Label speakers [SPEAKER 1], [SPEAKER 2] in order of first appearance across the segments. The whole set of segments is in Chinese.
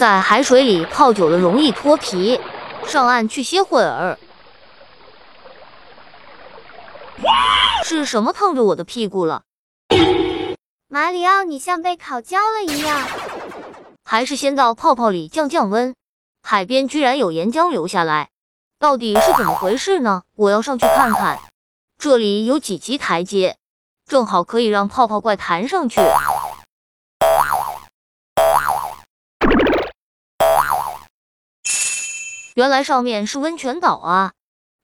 [SPEAKER 1] 在海水里泡久了容易脱皮，上岸去歇会儿。是什么烫着我的屁股了？
[SPEAKER 2] 马里奥，你像被烤焦了一样。
[SPEAKER 1] 还是先到泡泡里降降温。海边居然有岩浆流下来，到底是怎么回事呢？我要上去看看。这里有几级台阶，正好可以让泡泡怪弹上去。原来上面是温泉岛啊！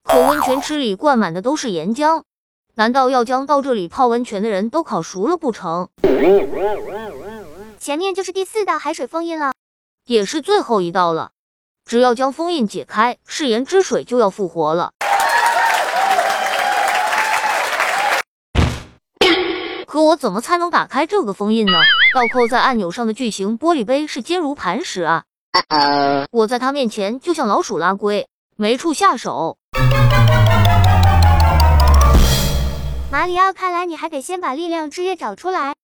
[SPEAKER 1] 可温泉池里灌满的都是岩浆，难道要将到这里泡温泉的人都烤熟了不成？
[SPEAKER 2] 前面就是第四道海水封印了，
[SPEAKER 1] 也是最后一道了。只要将封印解开，誓言之水就要复活了。可我怎么才能打开这个封印呢？倒扣在按钮上的巨型玻璃杯是坚如磐石啊！我在他面前就像老鼠拉龟，没处下手。
[SPEAKER 2] 马里奥，看来你还得先把力量之月找出来。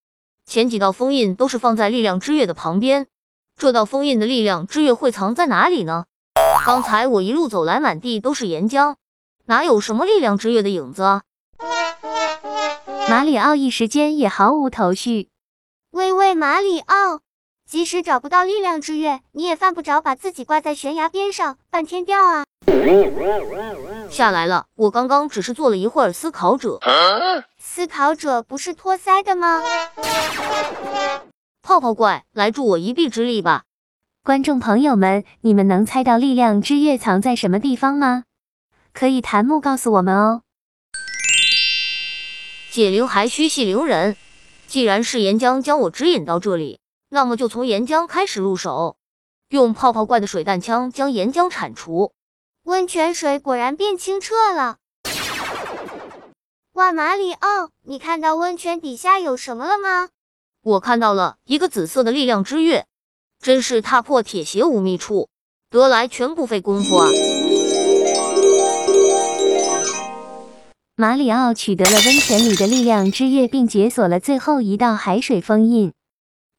[SPEAKER 1] 前几道封印都是放在力量之月的旁边，这道封印的力量之月会藏在哪里呢？刚才我一路走来，满地都是岩浆，哪有什么力量之月的影子啊？
[SPEAKER 3] 马里奥一时间也毫无头绪。
[SPEAKER 2] 喂喂，马里奥，即使找不到力量之月，你也犯不着把自己挂在悬崖边上半天吊啊！
[SPEAKER 1] 下来了，我刚刚只是做了一会儿思考者。
[SPEAKER 2] 思考者不是托腮的吗？
[SPEAKER 1] 泡泡怪，来助我一臂之力吧！
[SPEAKER 3] 观众朋友们，你们能猜到力量之月藏在什么地方吗？可以弹幕告诉我们哦。
[SPEAKER 1] 解铃还须系铃人，既然是岩浆将我指引到这里，那么就从岩浆开始入手，用泡泡怪的水弹枪将岩浆铲除。
[SPEAKER 2] 温泉水果然变清澈了。哇，马里奥，你看到温泉底下有什么了吗？
[SPEAKER 1] 我看到了一个紫色的力量之月，真是踏破铁鞋无觅处，得来全不费工夫啊！
[SPEAKER 3] 马里奥取得了温泉里的力量之月，并解锁了最后一道海水封印。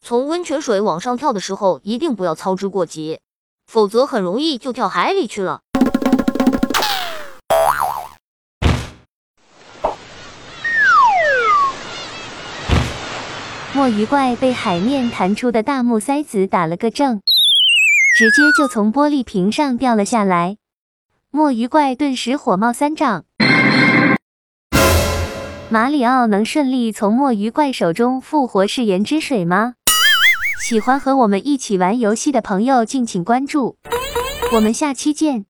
[SPEAKER 1] 从温泉水往上跳的时候，一定不要操之过急，否则很容易就跳海里去了。
[SPEAKER 3] 墨鱼怪被海面弹出的大木塞子打了个正，直接就从玻璃瓶上掉了下来。墨鱼怪顿时火冒三丈。马里奥能顺利从墨鱼怪手中复活誓言之水吗？喜欢和我们一起玩游戏的朋友，敬请关注，我们下期见。